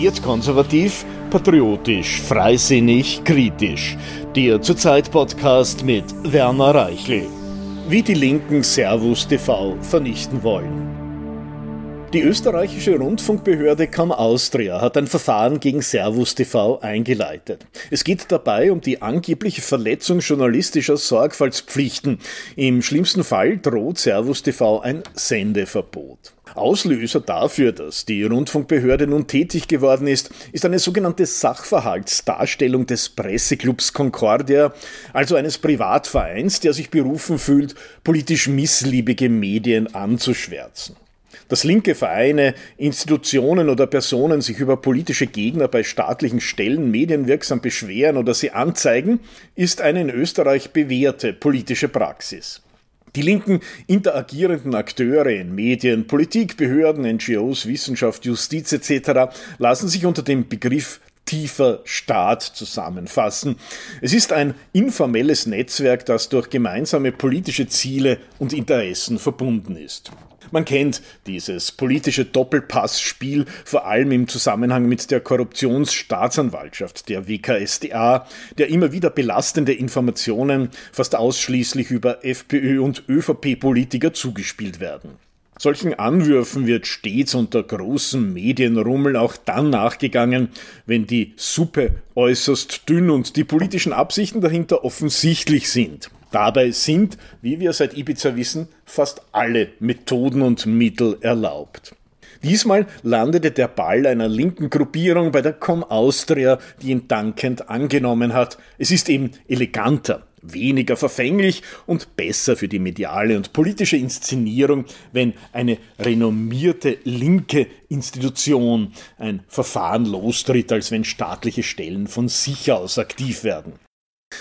Ambitioniert konservativ, patriotisch, freisinnig, kritisch. Der Zurzeit-Podcast mit Werner Reichel. Wie die Linken Servus TV vernichten wollen. Die österreichische Rundfunkbehörde Kam Austria hat ein Verfahren gegen Servus TV eingeleitet. Es geht dabei um die angebliche Verletzung journalistischer Sorgfaltspflichten. Im schlimmsten Fall droht Servus TV ein Sendeverbot. Auslöser dafür, dass die Rundfunkbehörde nun tätig geworden ist, ist eine sogenannte Sachverhaltsdarstellung des Presseclubs Concordia, also eines Privatvereins, der sich berufen fühlt, politisch missliebige Medien anzuschwärzen. Dass linke Vereine, Institutionen oder Personen sich über politische Gegner bei staatlichen Stellen medienwirksam beschweren oder sie anzeigen, ist eine in Österreich bewährte politische Praxis. Die linken interagierenden Akteure in Medien, Politik, Behörden, NGOs, Wissenschaft, Justiz etc. lassen sich unter dem Begriff tiefer Staat zusammenfassen. Es ist ein informelles Netzwerk, das durch gemeinsame politische Ziele und Interessen verbunden ist. Man kennt dieses politische Doppelpassspiel vor allem im Zusammenhang mit der Korruptionsstaatsanwaltschaft, der WKSDA, der immer wieder belastende Informationen fast ausschließlich über FPÖ und ÖVP-Politiker zugespielt werden. Solchen Anwürfen wird stets unter großem Medienrummel auch dann nachgegangen, wenn die Suppe äußerst dünn und die politischen Absichten dahinter offensichtlich sind. Dabei sind, wie wir seit Ibiza wissen, fast alle Methoden und Mittel erlaubt. Diesmal landete der Ball einer linken Gruppierung bei der Com Austria, die ihn dankend angenommen hat. Es ist eben eleganter, weniger verfänglich und besser für die mediale und politische Inszenierung, wenn eine renommierte linke Institution ein Verfahren lostritt, als wenn staatliche Stellen von sich aus aktiv werden.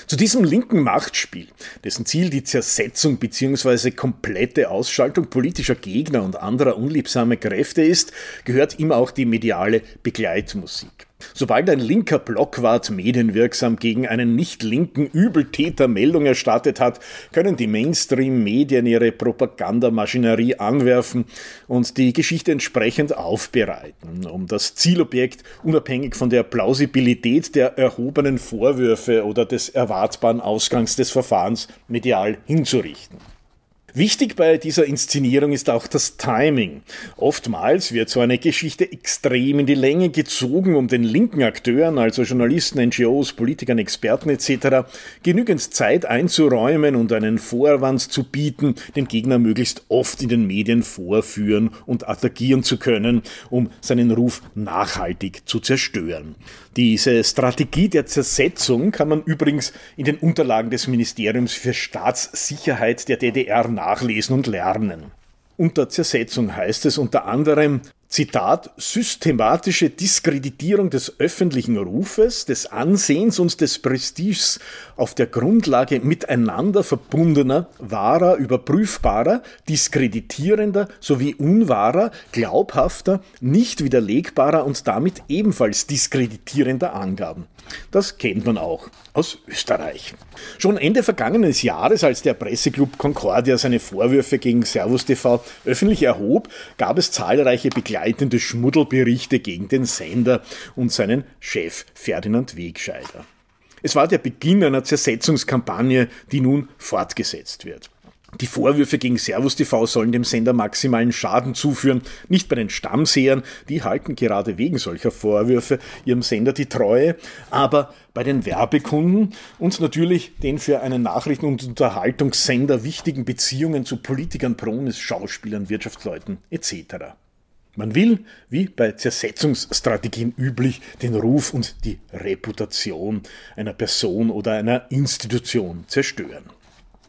Zu diesem linken Machtspiel, dessen Ziel die Zersetzung bzw. komplette Ausschaltung politischer Gegner und anderer unliebsamer Kräfte ist, gehört ihm auch die mediale Begleitmusik. Sobald ein linker Blockwart medienwirksam gegen einen nicht linken Übeltäter Meldung erstattet hat, können die Mainstream-Medien ihre Propagandamaschinerie anwerfen und die Geschichte entsprechend aufbereiten, um das Zielobjekt unabhängig von der Plausibilität der erhobenen Vorwürfe oder des erwartbaren Ausgangs des Verfahrens medial hinzurichten. Wichtig bei dieser Inszenierung ist auch das Timing. Oftmals wird so eine Geschichte extrem in die Länge gezogen, um den linken Akteuren, also Journalisten, NGOs, Politikern, Experten etc., genügend Zeit einzuräumen und einen Vorwand zu bieten, den Gegner möglichst oft in den Medien vorführen und attackieren zu können, um seinen Ruf nachhaltig zu zerstören. Diese Strategie der Zersetzung kann man übrigens in den Unterlagen des Ministeriums für Staatssicherheit der DDR nachlesen und lernen. Unter Zersetzung heißt es unter anderem, Zitat, systematische Diskreditierung des öffentlichen Rufes, des Ansehens und des Prestiges auf der Grundlage miteinander verbundener, wahrer, überprüfbarer, diskreditierender sowie unwahrer, glaubhafter, nicht widerlegbarer und damit ebenfalls diskreditierender Angaben. Das kennt man auch aus Österreich. Schon Ende vergangenes Jahres, als der Presseclub Concordia seine Vorwürfe gegen Servus TV öffentlich erhob, gab es zahlreiche begleitende Schmuddelberichte gegen den Sender und seinen Chef Ferdinand Wegscheider. Es war der Beginn einer Zersetzungskampagne, die nun fortgesetzt wird. Die Vorwürfe gegen Servus TV sollen dem Sender maximalen Schaden zuführen, nicht bei den Stammsehern, die halten gerade wegen solcher Vorwürfe ihrem Sender die Treue, aber bei den Werbekunden und natürlich den für einen Nachrichten- und Unterhaltungssender wichtigen Beziehungen zu Politikern, Pronis, Schauspielern, Wirtschaftsleuten etc. Man will, wie bei Zersetzungsstrategien üblich, den Ruf und die Reputation einer Person oder einer Institution zerstören.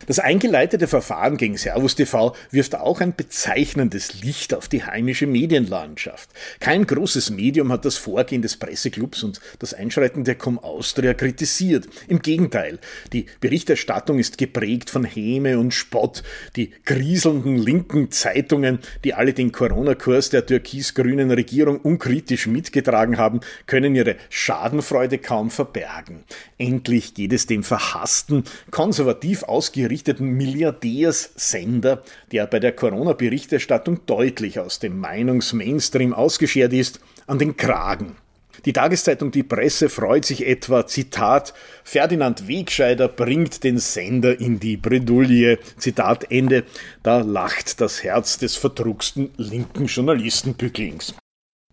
Das eingeleitete Verfahren gegen Servus TV wirft auch ein bezeichnendes Licht auf die heimische Medienlandschaft. Kein großes Medium hat das Vorgehen des Presseclubs und das Einschreiten der Com Austria kritisiert. Im Gegenteil, die Berichterstattung ist geprägt von Häme und Spott. Die grieselnden linken Zeitungen, die alle den Corona-Kurs der türkis-grünen Regierung unkritisch mitgetragen haben, können ihre Schadenfreude kaum verbergen. Endlich geht es dem verhassten, konservativ ausgerichteten gerichteten Milliardärssender, der bei der Corona-Berichterstattung deutlich aus dem Meinungsmainstream ausgeschert ist, an den Kragen. Die Tageszeitung Die Presse freut sich etwa, Zitat, Ferdinand Wegscheider bringt den Sender in die Bredouille, Zitat Ende, da lacht das Herz des verdrucksten linken Journalistenbücklings.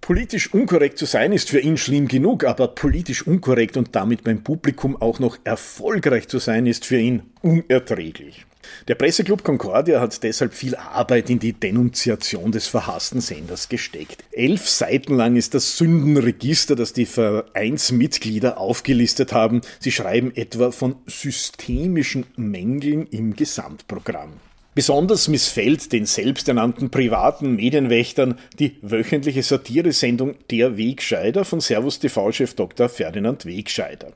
Politisch unkorrekt zu sein ist für ihn schlimm genug, aber politisch unkorrekt und damit beim Publikum auch noch erfolgreich zu sein ist für ihn unerträglich. Der Presseclub Concordia hat deshalb viel Arbeit in die Denunziation des verhassten Senders gesteckt. Elf Seiten lang ist das Sündenregister, das die Vereinsmitglieder aufgelistet haben. Sie schreiben etwa von systemischen Mängeln im Gesamtprogramm. Besonders missfällt den selbsternannten privaten Medienwächtern die wöchentliche Satiresendung Der Wegscheider von Servus TV-Chef Dr. Ferdinand Wegscheider.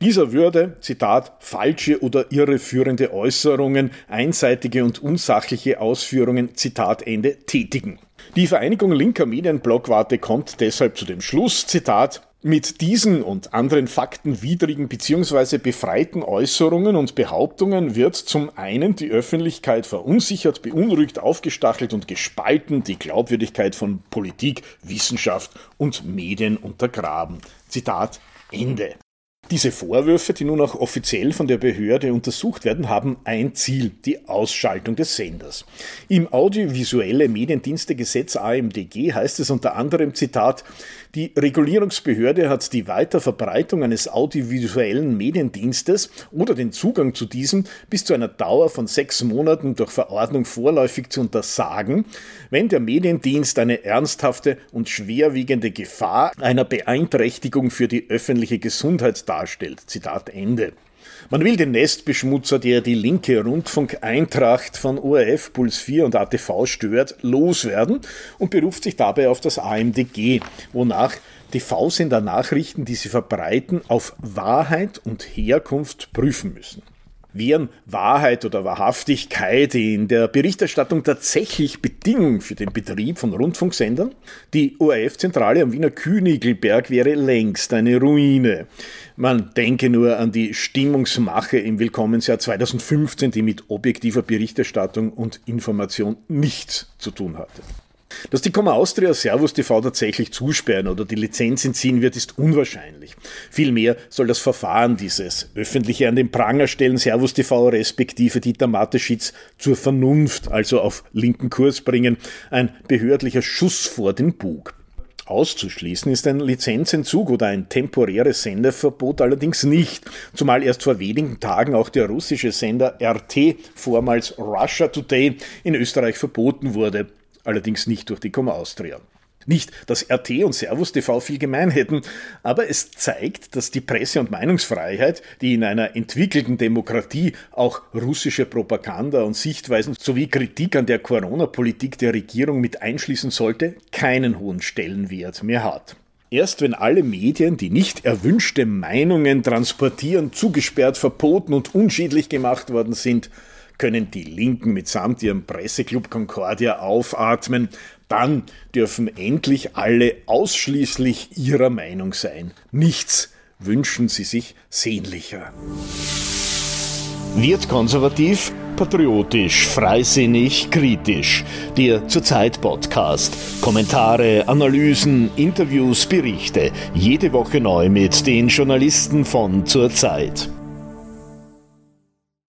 Dieser würde, Zitat, falsche oder irreführende Äußerungen, einseitige und unsachliche Ausführungen, Zitat Ende, tätigen. Die Vereinigung linker Medienblockwarte kommt deshalb zu dem Schluss, Zitat, mit diesen und anderen faktenwidrigen bzw. befreiten Äußerungen und Behauptungen wird zum einen die Öffentlichkeit verunsichert, beunruhigt, aufgestachelt und gespalten, die Glaubwürdigkeit von Politik, Wissenschaft und Medien untergraben. Zitat Ende. Diese Vorwürfe, die nun auch offiziell von der Behörde untersucht werden, haben ein Ziel, die Ausschaltung des Senders. Im Audiovisuelle Mediendienstegesetz AMDG heißt es unter anderem Zitat, die Regulierungsbehörde hat die Weiterverbreitung eines audiovisuellen Mediendienstes oder den Zugang zu diesem bis zu einer Dauer von sechs Monaten durch Verordnung vorläufig zu untersagen, wenn der Mediendienst eine ernsthafte und schwerwiegende Gefahr einer Beeinträchtigung für die öffentliche Gesundheit darstellt. Zitat Ende. Man will den Nestbeschmutzer, der die linke Rundfunk-Eintracht von ORF, Puls 4 und ATV stört, loswerden und beruft sich dabei auf das AMDG, wonach TV-Sender Nachrichten, die sie verbreiten, auf Wahrheit und Herkunft prüfen müssen wären Wahrheit oder Wahrhaftigkeit in der Berichterstattung tatsächlich Bedingung für den Betrieb von Rundfunksendern? Die ORF-Zentrale am Wiener Künigelberg wäre längst eine Ruine. Man denke nur an die Stimmungsmache im Willkommensjahr 2015, die mit objektiver Berichterstattung und Information nichts zu tun hatte. Dass die Komma Austria Servus TV tatsächlich zusperren oder die Lizenz entziehen wird, ist unwahrscheinlich. Vielmehr soll das Verfahren dieses öffentliche an den Pranger stellen Servus TV respektive Dieter Mateschitz zur Vernunft, also auf linken Kurs bringen, ein behördlicher Schuss vor den Bug. Auszuschließen ist ein Lizenzentzug oder ein temporäres Sendeverbot allerdings nicht, zumal erst vor wenigen Tagen auch der russische Sender RT, vormals Russia Today, in Österreich verboten wurde allerdings nicht durch die Komma Austria. Nicht, dass RT und Servus TV viel gemein hätten, aber es zeigt, dass die Presse- und Meinungsfreiheit, die in einer entwickelten Demokratie auch russische Propaganda und Sichtweisen sowie Kritik an der Corona-Politik der Regierung mit einschließen sollte, keinen hohen Stellenwert mehr hat. Erst wenn alle Medien, die nicht erwünschte Meinungen transportieren, zugesperrt, verboten und unschädlich gemacht worden sind, können die Linken mitsamt ihrem Presseclub Concordia aufatmen, dann dürfen endlich alle ausschließlich ihrer Meinung sein. Nichts wünschen sie sich sehnlicher. Wird konservativ, patriotisch, freisinnig, kritisch. Der Zurzeit Podcast. Kommentare, Analysen, Interviews, Berichte. Jede Woche neu mit den Journalisten von Zurzeit.